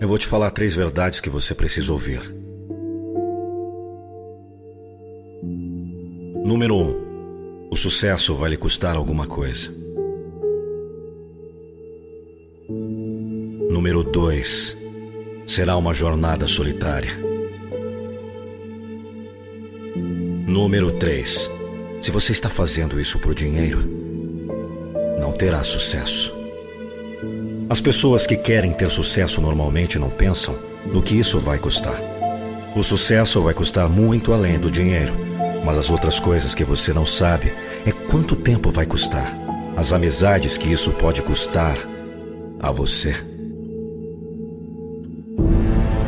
Eu vou te falar três verdades que você precisa ouvir. Número um: o sucesso vai lhe custar alguma coisa. Número dois: será uma jornada solitária. Número três: se você está fazendo isso por dinheiro, não terá sucesso. As pessoas que querem ter sucesso normalmente não pensam no que isso vai custar. O sucesso vai custar muito além do dinheiro, mas as outras coisas que você não sabe é quanto tempo vai custar, as amizades que isso pode custar a você.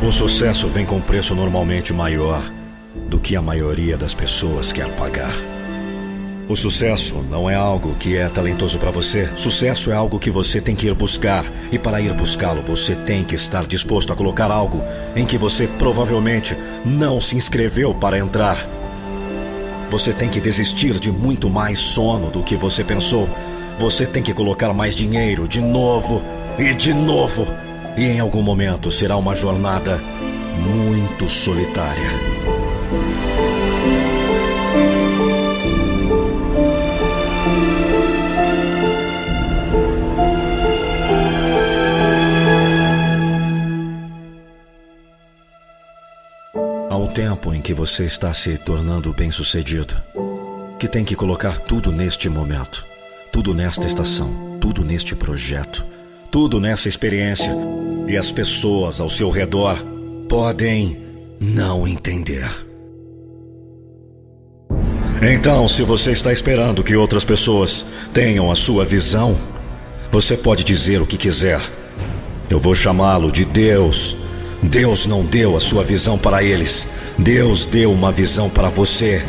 O sucesso vem com preço normalmente maior do que a maioria das pessoas quer pagar. O sucesso não é algo que é talentoso para você. Sucesso é algo que você tem que ir buscar. E para ir buscá-lo, você tem que estar disposto a colocar algo em que você provavelmente não se inscreveu para entrar. Você tem que desistir de muito mais sono do que você pensou. Você tem que colocar mais dinheiro de novo e de novo. E em algum momento será uma jornada muito solitária. Tempo em que você está se tornando bem-sucedido, que tem que colocar tudo neste momento, tudo nesta estação, tudo neste projeto, tudo nessa experiência, e as pessoas ao seu redor podem não entender. Então, se você está esperando que outras pessoas tenham a sua visão, você pode dizer o que quiser. Eu vou chamá-lo de Deus. Deus não deu a sua visão para eles. Deus deu uma visão para você.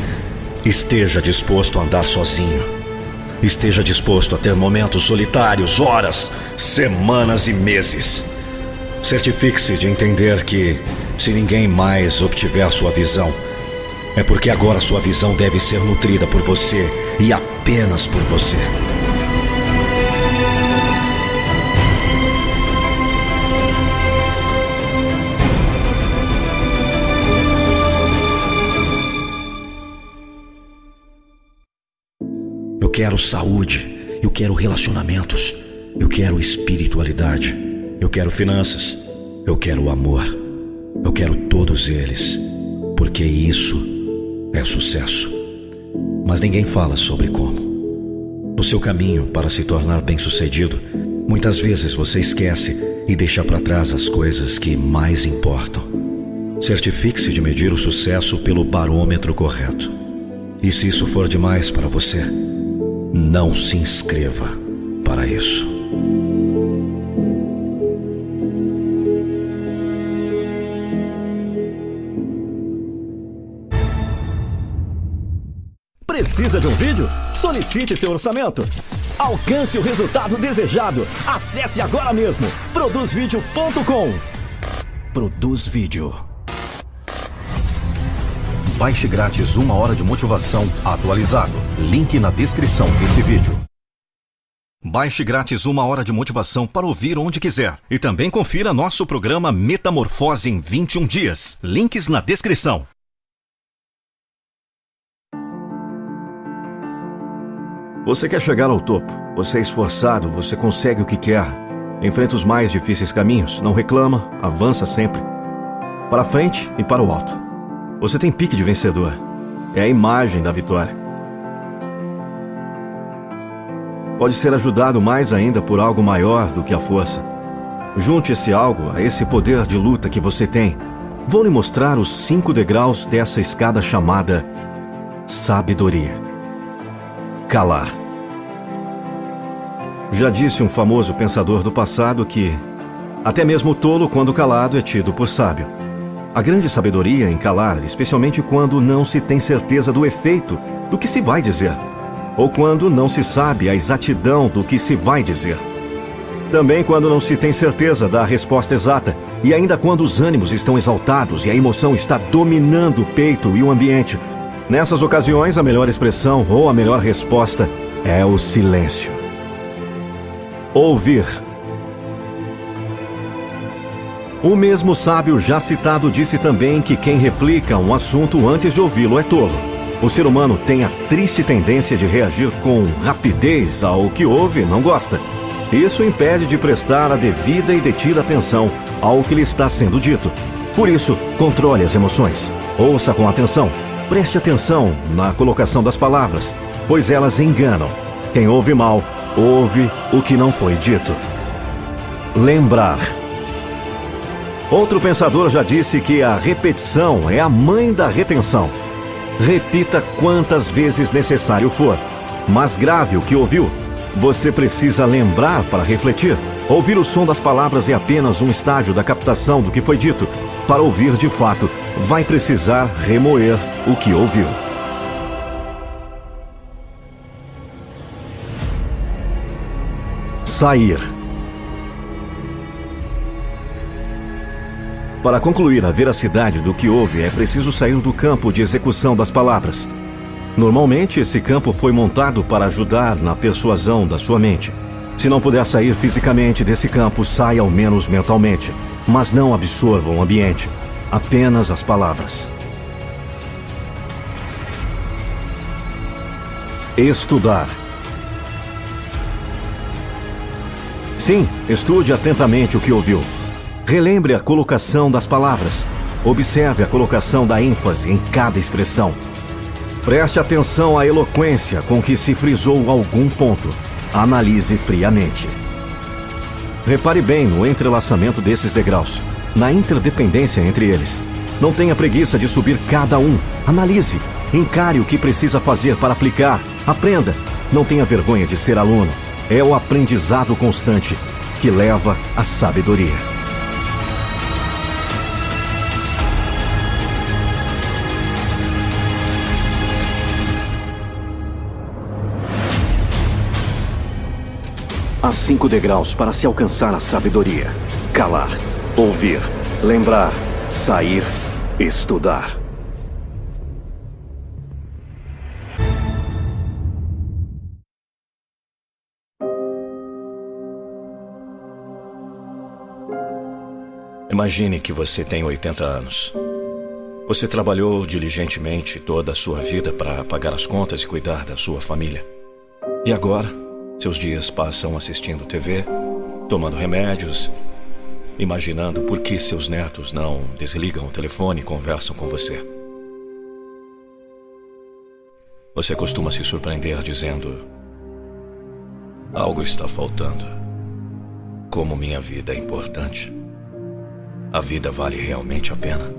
Esteja disposto a andar sozinho. Esteja disposto a ter momentos solitários, horas, semanas e meses. Certifique-se de entender que, se ninguém mais obtiver sua visão, é porque agora sua visão deve ser nutrida por você e apenas por você. Quero saúde, eu quero relacionamentos, eu quero espiritualidade, eu quero finanças, eu quero amor, eu quero todos eles, porque isso é sucesso. Mas ninguém fala sobre como. No seu caminho para se tornar bem-sucedido, muitas vezes você esquece e deixa para trás as coisas que mais importam. Certifique-se de medir o sucesso pelo barômetro correto. E se isso for demais para você, não se inscreva para isso. Precisa de um vídeo? Solicite seu orçamento. Alcance o resultado desejado. Acesse agora mesmo produzvideo.com. Produz Vídeo. Baixe grátis uma hora de motivação atualizado. Link na descrição desse vídeo. Baixe grátis uma hora de motivação para ouvir onde quiser. E também confira nosso programa Metamorfose em 21 dias. Links na descrição. Você quer chegar ao topo. Você é esforçado, você consegue o que quer. Enfrenta os mais difíceis caminhos, não reclama, avança sempre. Para frente e para o alto. Você tem pique de vencedor. É a imagem da vitória. Pode ser ajudado mais ainda por algo maior do que a força. Junte esse algo a esse poder de luta que você tem. Vou lhe mostrar os cinco degraus dessa escada chamada sabedoria. Calar. Já disse um famoso pensador do passado que até mesmo o tolo, quando calado, é tido por sábio. A grande sabedoria em calar, especialmente quando não se tem certeza do efeito do que se vai dizer, ou quando não se sabe a exatidão do que se vai dizer. Também quando não se tem certeza da resposta exata, e ainda quando os ânimos estão exaltados e a emoção está dominando o peito e o ambiente. Nessas ocasiões, a melhor expressão ou a melhor resposta é o silêncio. Ouvir. O mesmo sábio já citado disse também que quem replica um assunto antes de ouvi-lo é tolo. O ser humano tem a triste tendência de reagir com rapidez ao que ouve e não gosta. Isso impede de prestar a devida e detida atenção ao que lhe está sendo dito. Por isso, controle as emoções. Ouça com atenção. Preste atenção na colocação das palavras, pois elas enganam. Quem ouve mal Houve o que não foi dito. Lembrar. Outro pensador já disse que a repetição é a mãe da retenção. Repita quantas vezes necessário for. Mas grave o que ouviu. Você precisa lembrar para refletir. Ouvir o som das palavras é apenas um estágio da captação do que foi dito. Para ouvir de fato, vai precisar remoer o que ouviu. Sair. Para concluir a veracidade do que houve, é preciso sair do campo de execução das palavras. Normalmente, esse campo foi montado para ajudar na persuasão da sua mente. Se não puder sair fisicamente desse campo, saia ao menos mentalmente, mas não absorva o ambiente, apenas as palavras. Estudar. Sim, estude atentamente o que ouviu. Relembre a colocação das palavras. Observe a colocação da ênfase em cada expressão. Preste atenção à eloquência com que se frisou algum ponto. Analise friamente. Repare bem no entrelaçamento desses degraus, na interdependência entre eles. Não tenha preguiça de subir cada um. Analise. Encare o que precisa fazer para aplicar. Aprenda. Não tenha vergonha de ser aluno é o aprendizado constante que leva à sabedoria. Há cinco degraus para se alcançar a sabedoria: calar, ouvir, lembrar, sair, estudar. Imagine que você tem 80 anos. Você trabalhou diligentemente toda a sua vida para pagar as contas e cuidar da sua família. E agora, seus dias passam assistindo TV, tomando remédios, imaginando por que seus netos não desligam o telefone e conversam com você. Você costuma se surpreender dizendo: Algo está faltando. Como minha vida é importante. A vida vale realmente a pena?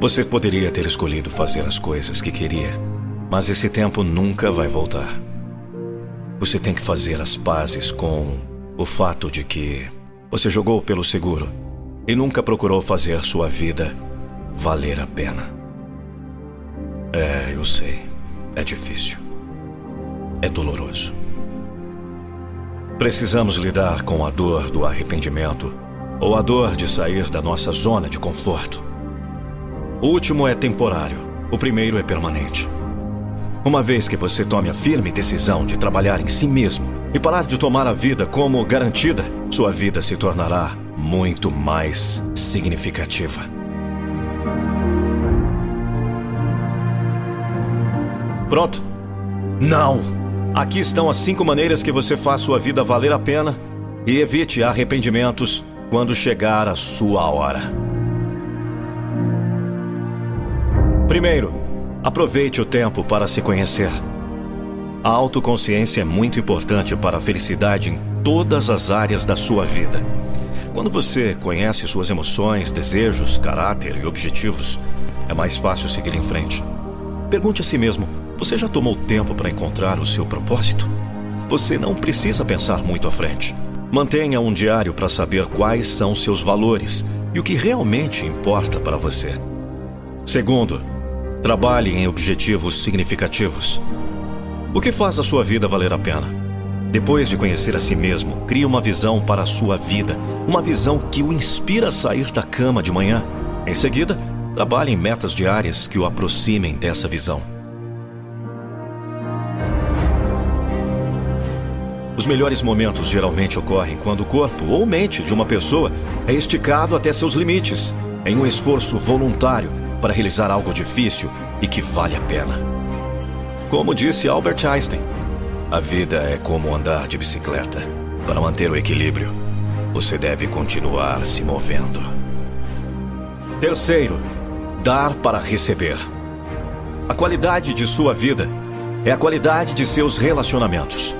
Você poderia ter escolhido fazer as coisas que queria, mas esse tempo nunca vai voltar. Você tem que fazer as pazes com o fato de que você jogou pelo seguro e nunca procurou fazer sua vida valer a pena. É, eu sei. É difícil. É doloroso. Precisamos lidar com a dor do arrependimento ou a dor de sair da nossa zona de conforto. O último é temporário, o primeiro é permanente. Uma vez que você tome a firme decisão de trabalhar em si mesmo e parar de tomar a vida como garantida, sua vida se tornará muito mais significativa. Pronto? Não! Aqui estão as cinco maneiras que você faz sua vida valer a pena e evite arrependimentos quando chegar a sua hora. Primeiro, aproveite o tempo para se conhecer. A autoconsciência é muito importante para a felicidade em todas as áreas da sua vida. Quando você conhece suas emoções, desejos, caráter e objetivos, é mais fácil seguir em frente. Pergunte a si mesmo Você já tomou tempo para encontrar o seu propósito? Você não precisa pensar muito à frente. Mantenha um diário para saber quais são seus valores e o que realmente importa para você. Segundo, trabalhe em objetivos significativos. O que faz a sua vida valer a pena? Depois de conhecer a si mesmo, crie uma visão para a sua vida, uma visão que o inspira a sair da cama de manhã. Em seguida, trabalhe em metas diárias que o aproximem dessa visão. Os melhores momentos geralmente ocorrem quando o corpo ou mente de uma pessoa é esticado até seus limites, em um esforço voluntário para realizar algo difícil e que vale a pena. Como disse Albert Einstein, a vida é como andar de bicicleta. Para manter o equilíbrio, você deve continuar se movendo. Terceiro, dar para receber. A qualidade de sua vida é a qualidade de seus relacionamentos.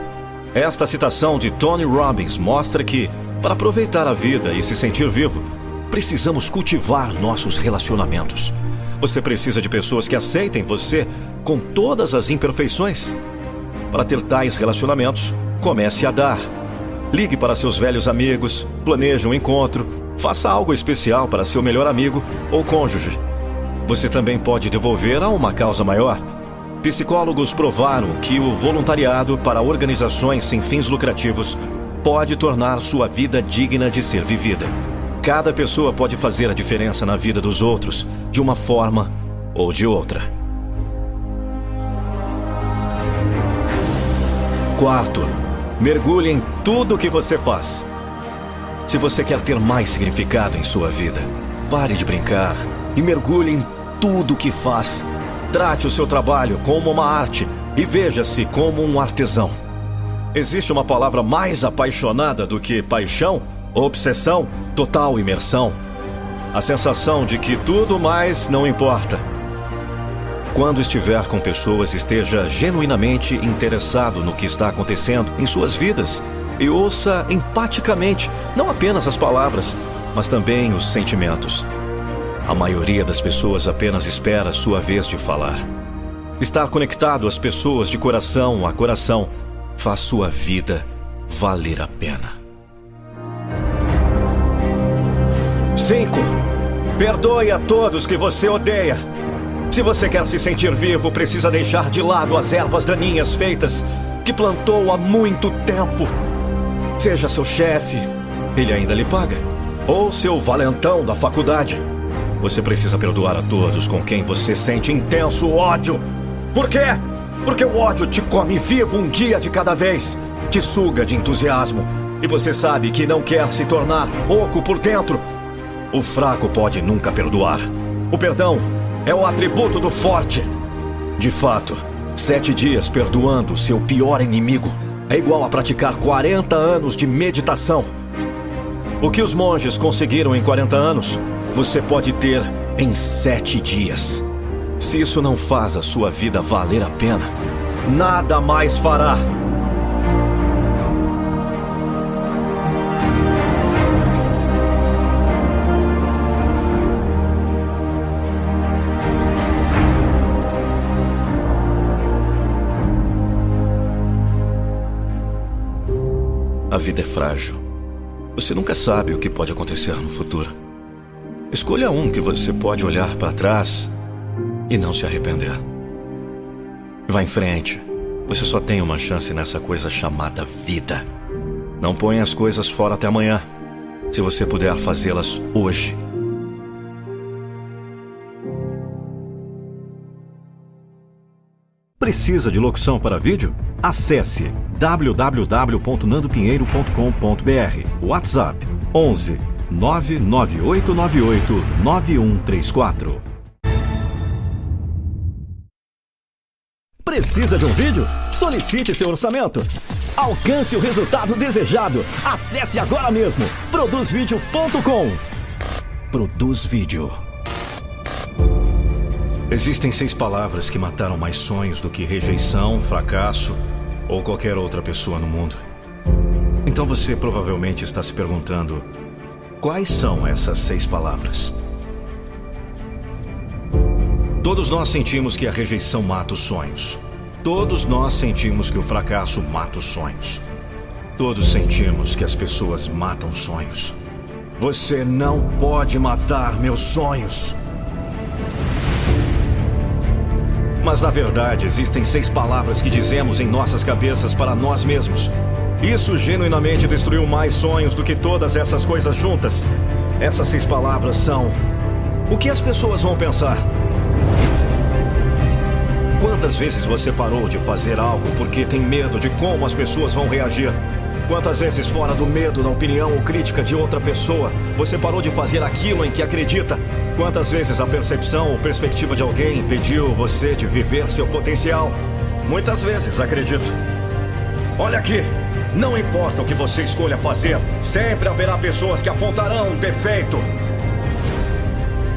Esta citação de Tony Robbins mostra que, para aproveitar a vida e se sentir vivo, precisamos cultivar nossos relacionamentos. Você precisa de pessoas que aceitem você com todas as imperfeições. Para ter tais relacionamentos, comece a dar. Ligue para seus velhos amigos, planeje um encontro, faça algo especial para seu melhor amigo ou cônjuge. Você também pode devolver a uma causa maior Psicólogos provaram que o voluntariado para organizações sem fins lucrativos pode tornar sua vida digna de ser vivida. Cada pessoa pode fazer a diferença na vida dos outros, de uma forma ou de outra. Quarto, mergulhe em tudo o que você faz. Se você quer ter mais significado em sua vida, pare de brincar e mergulhe em tudo o que faz Trate o seu trabalho como uma arte e veja-se como um artesão. Existe uma palavra mais apaixonada do que paixão, obsessão, total imersão. A sensação de que tudo mais não importa. Quando estiver com pessoas, esteja genuinamente interessado no que está acontecendo em suas vidas e ouça empaticamente não apenas as palavras, mas também os sentimentos. A maioria das pessoas apenas espera sua vez de falar. Estar conectado às pessoas de coração a coração faz sua vida valer a pena. 5. Perdoe a todos que você odeia. Se você quer se sentir vivo, precisa deixar de lado as ervas daninhas feitas que plantou há muito tempo. Seja seu chefe, ele ainda lhe paga. Ou seu valentão da faculdade. Você precisa perdoar a todos com quem você sente intenso ódio. Por quê? Porque o ódio te come vivo um dia de cada vez, te suga de entusiasmo, e você sabe que não quer se tornar oco por dentro. O fraco pode nunca perdoar. O perdão é o atributo do forte. De fato, sete dias perdoando seu pior inimigo é igual a praticar 40 anos de meditação. O que os monges conseguiram em 40 anos, você pode ter em sete dias. Se isso não faz a sua vida valer a pena, nada mais fará. A vida é frágil. Você nunca sabe o que pode acontecer no futuro. Escolha um que você pode olhar para trás e não se arrepender. Vá em frente. Você só tem uma chance nessa coisa chamada vida. Não ponha as coisas fora até amanhã. Se você puder fazê-las hoje. Precisa de locução para vídeo? Acesse www.nandopinheiro.com.br. WhatsApp 11 99898 9134. Precisa de um vídeo? Solicite seu orçamento. Alcance o resultado desejado. Acesse agora mesmo produzvideo.com. Produz Vídeo. Existem seis palavras que mataram mais sonhos do que rejeição, fracasso ou qualquer outra pessoa no mundo. Então você provavelmente está se perguntando: quais são essas seis palavras? Todos nós sentimos que a rejeição mata os sonhos. Todos nós sentimos que o fracasso mata os sonhos. Todos sentimos que as pessoas matam sonhos. Você não pode matar meus sonhos. Mas na verdade, existem seis palavras que dizemos em nossas cabeças para nós mesmos. Isso genuinamente destruiu mais sonhos do que todas essas coisas juntas. Essas seis palavras são: O que as pessoas vão pensar? Quantas vezes você parou de fazer algo porque tem medo de como as pessoas vão reagir? Quantas vezes, fora do medo da opinião ou crítica de outra pessoa, você parou de fazer aquilo em que acredita? Quantas vezes a percepção ou perspectiva de alguém impediu você de viver seu potencial? Muitas vezes, acredito. Olha aqui, não importa o que você escolha fazer, sempre haverá pessoas que apontarão um defeito.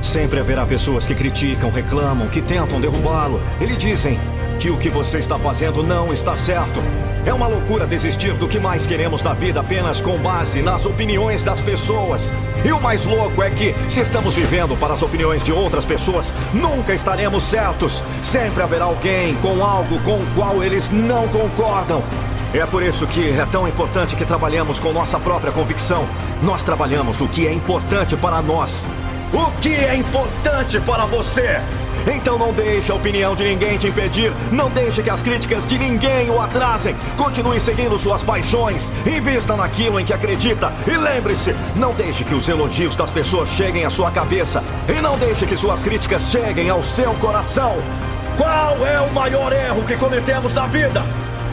Sempre haverá pessoas que criticam, reclamam, que tentam derrubá-lo. Eles dizem que o que você está fazendo não está certo. É uma loucura desistir do que mais queremos na vida apenas com base nas opiniões das pessoas. E o mais louco é que, se estamos vivendo para as opiniões de outras pessoas, nunca estaremos certos. Sempre haverá alguém com algo com o qual eles não concordam. É por isso que é tão importante que trabalhemos com nossa própria convicção. Nós trabalhamos no que é importante para nós. O que é importante para você? Então não deixe a opinião de ninguém te impedir. Não deixe que as críticas de ninguém o atrasem. Continue seguindo suas paixões. Invista naquilo em que acredita. E lembre-se, não deixe que os elogios das pessoas cheguem à sua cabeça. E não deixe que suas críticas cheguem ao seu coração. Qual é o maior erro que cometemos na vida?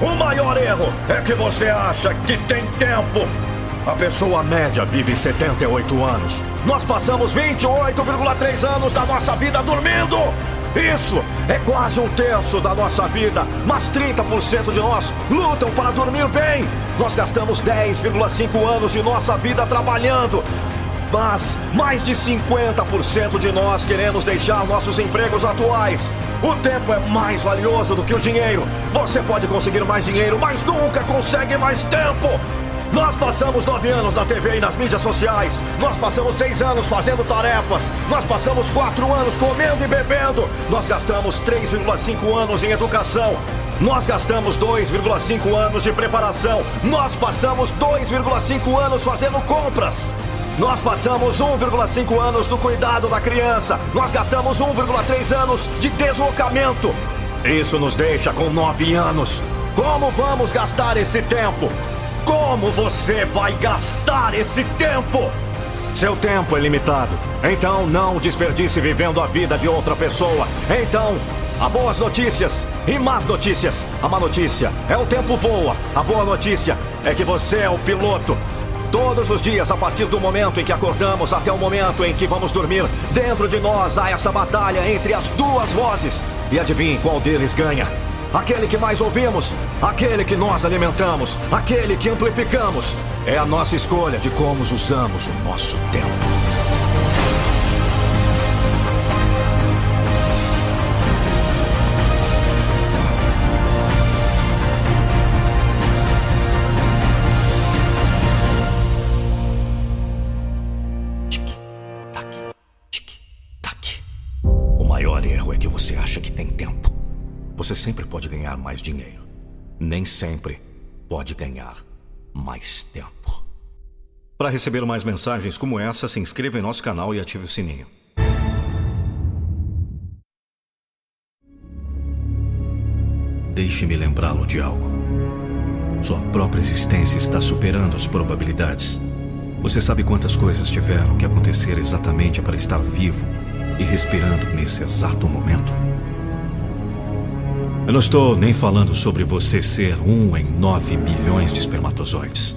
O maior erro é que você acha que tem tempo. A pessoa média vive 78 anos. Nós passamos 28,3 anos da nossa vida dormindo. Isso é quase um terço da nossa vida, mas 30% de nós lutam para dormir bem. Nós gastamos 10,5 anos de nossa vida trabalhando. Mas mais de 50% de nós queremos deixar nossos empregos atuais. O tempo é mais valioso do que o dinheiro. Você pode conseguir mais dinheiro, mas nunca consegue mais tempo. Nós passamos nove anos na TV e nas mídias sociais. Nós passamos seis anos fazendo tarefas. Nós passamos quatro anos comendo e bebendo. Nós gastamos 3,5 anos em educação. Nós gastamos 2,5 anos de preparação. Nós passamos 2,5 anos fazendo compras. Nós passamos 1,5 anos no cuidado da criança. Nós gastamos 1,3 anos de deslocamento. Isso nos deixa com 9 anos. Como vamos gastar esse tempo? Como você vai gastar esse tempo? Seu tempo é limitado. Então não desperdice vivendo a vida de outra pessoa. Então, há boas notícias e más notícias. A má notícia é o tempo voa. A boa notícia é que você é o piloto. Todos os dias, a partir do momento em que acordamos até o momento em que vamos dormir, dentro de nós há essa batalha entre as duas vozes. E adivinhe qual deles ganha? Aquele que mais ouvimos, aquele que nós alimentamos, aquele que amplificamos. É a nossa escolha de como usamos o nosso tempo. Mais dinheiro. Nem sempre pode ganhar mais tempo. Para receber mais mensagens como essa, se inscreva em nosso canal e ative o sininho. Deixe-me lembrá-lo de algo. Sua própria existência está superando as probabilidades. Você sabe quantas coisas tiveram que acontecer exatamente para estar vivo e respirando nesse exato momento? Eu não estou nem falando sobre você ser um em nove milhões de espermatozoides.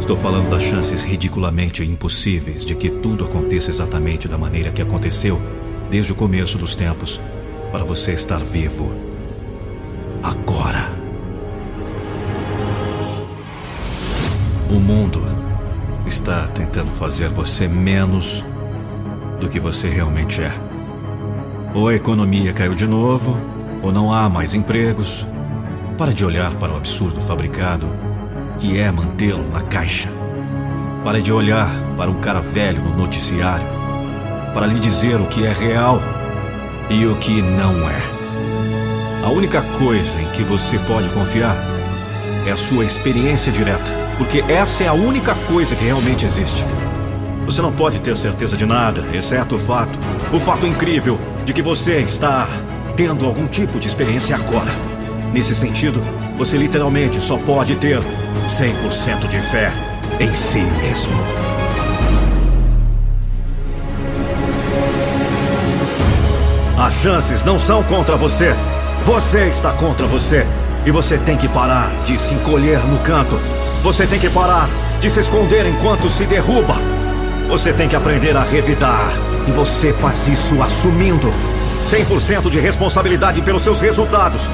Estou falando das chances ridiculamente impossíveis de que tudo aconteça exatamente da maneira que aconteceu desde o começo dos tempos para você estar vivo agora. O mundo está tentando fazer você menos do que você realmente é. Ou a economia caiu de novo, ou não há mais empregos. Para de olhar para o absurdo fabricado, que é mantê-lo na caixa. Pare de olhar para um cara velho no noticiário, para lhe dizer o que é real e o que não é. A única coisa em que você pode confiar é a sua experiência direta, porque essa é a única coisa que realmente existe. Você não pode ter certeza de nada, exceto o fato, o fato incrível de que você está tendo algum tipo de experiência agora. Nesse sentido, você literalmente só pode ter 100% de fé em si mesmo. As chances não são contra você. Você está contra você. E você tem que parar de se encolher no canto. Você tem que parar de se esconder enquanto se derruba. Você tem que aprender a revidar. E você faz isso assumindo 100% de responsabilidade pelos seus resultados.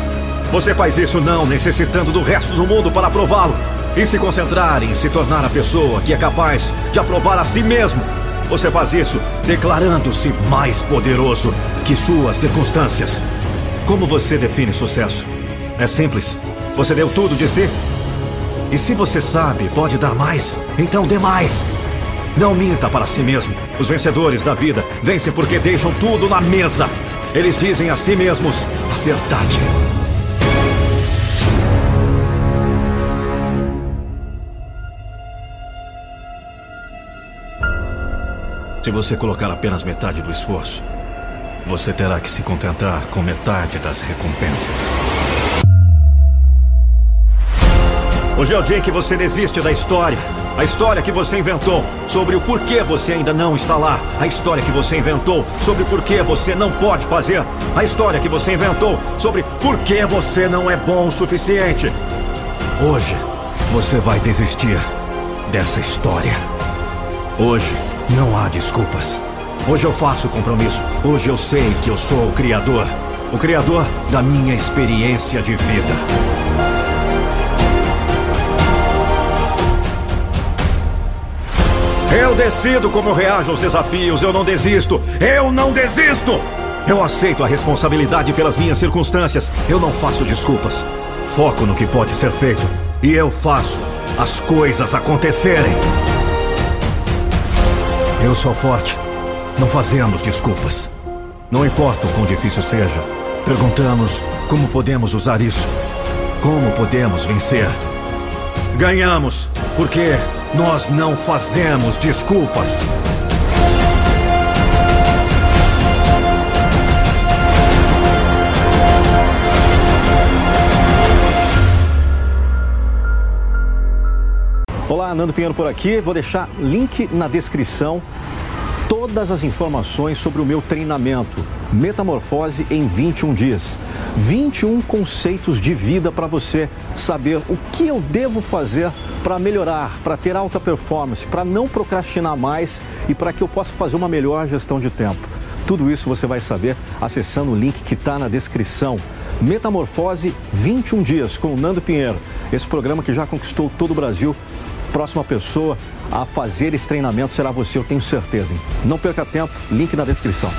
Você faz isso não necessitando do resto do mundo para aprová-lo. E se concentrar em se tornar a pessoa que é capaz de aprovar a si mesmo. Você faz isso declarando-se mais poderoso que suas circunstâncias. Como você define sucesso? É simples. Você deu tudo de si? E se você sabe, pode dar mais, então dê mais. Não minta para si mesmo. Os vencedores da vida vencem porque deixam tudo na mesa. Eles dizem a si mesmos a verdade. Se você colocar apenas metade do esforço, você terá que se contentar com metade das recompensas. Hoje é o dia em que você desiste da história. A história que você inventou sobre o porquê você ainda não está lá. A história que você inventou sobre o porquê você não pode fazer. A história que você inventou sobre por que você não é bom o suficiente. Hoje, você vai desistir dessa história. Hoje, não há desculpas. Hoje eu faço o compromisso. Hoje eu sei que eu sou o Criador. O Criador da minha experiência de vida. Eu decido como eu reajo aos desafios. Eu não desisto. Eu não desisto! Eu aceito a responsabilidade pelas minhas circunstâncias. Eu não faço desculpas. Foco no que pode ser feito. E eu faço as coisas acontecerem. Eu sou forte. Não fazemos desculpas. Não importa o quão difícil seja, perguntamos como podemos usar isso. Como podemos vencer? Ganhamos, porque nós não fazemos desculpas. Olá, Nando Pinheiro por aqui. Vou deixar link na descrição todas as informações sobre o meu treinamento Metamorfose em 21 dias. 21 conceitos de vida para você saber o que eu devo fazer para melhorar, para ter alta performance, para não procrastinar mais e para que eu possa fazer uma melhor gestão de tempo. Tudo isso você vai saber acessando o link que está na descrição. Metamorfose 21 dias com o Nando Pinheiro. Esse programa que já conquistou todo o Brasil. Próxima pessoa a fazer esse treinamento será você, eu tenho certeza. Hein? Não perca tempo, link na descrição.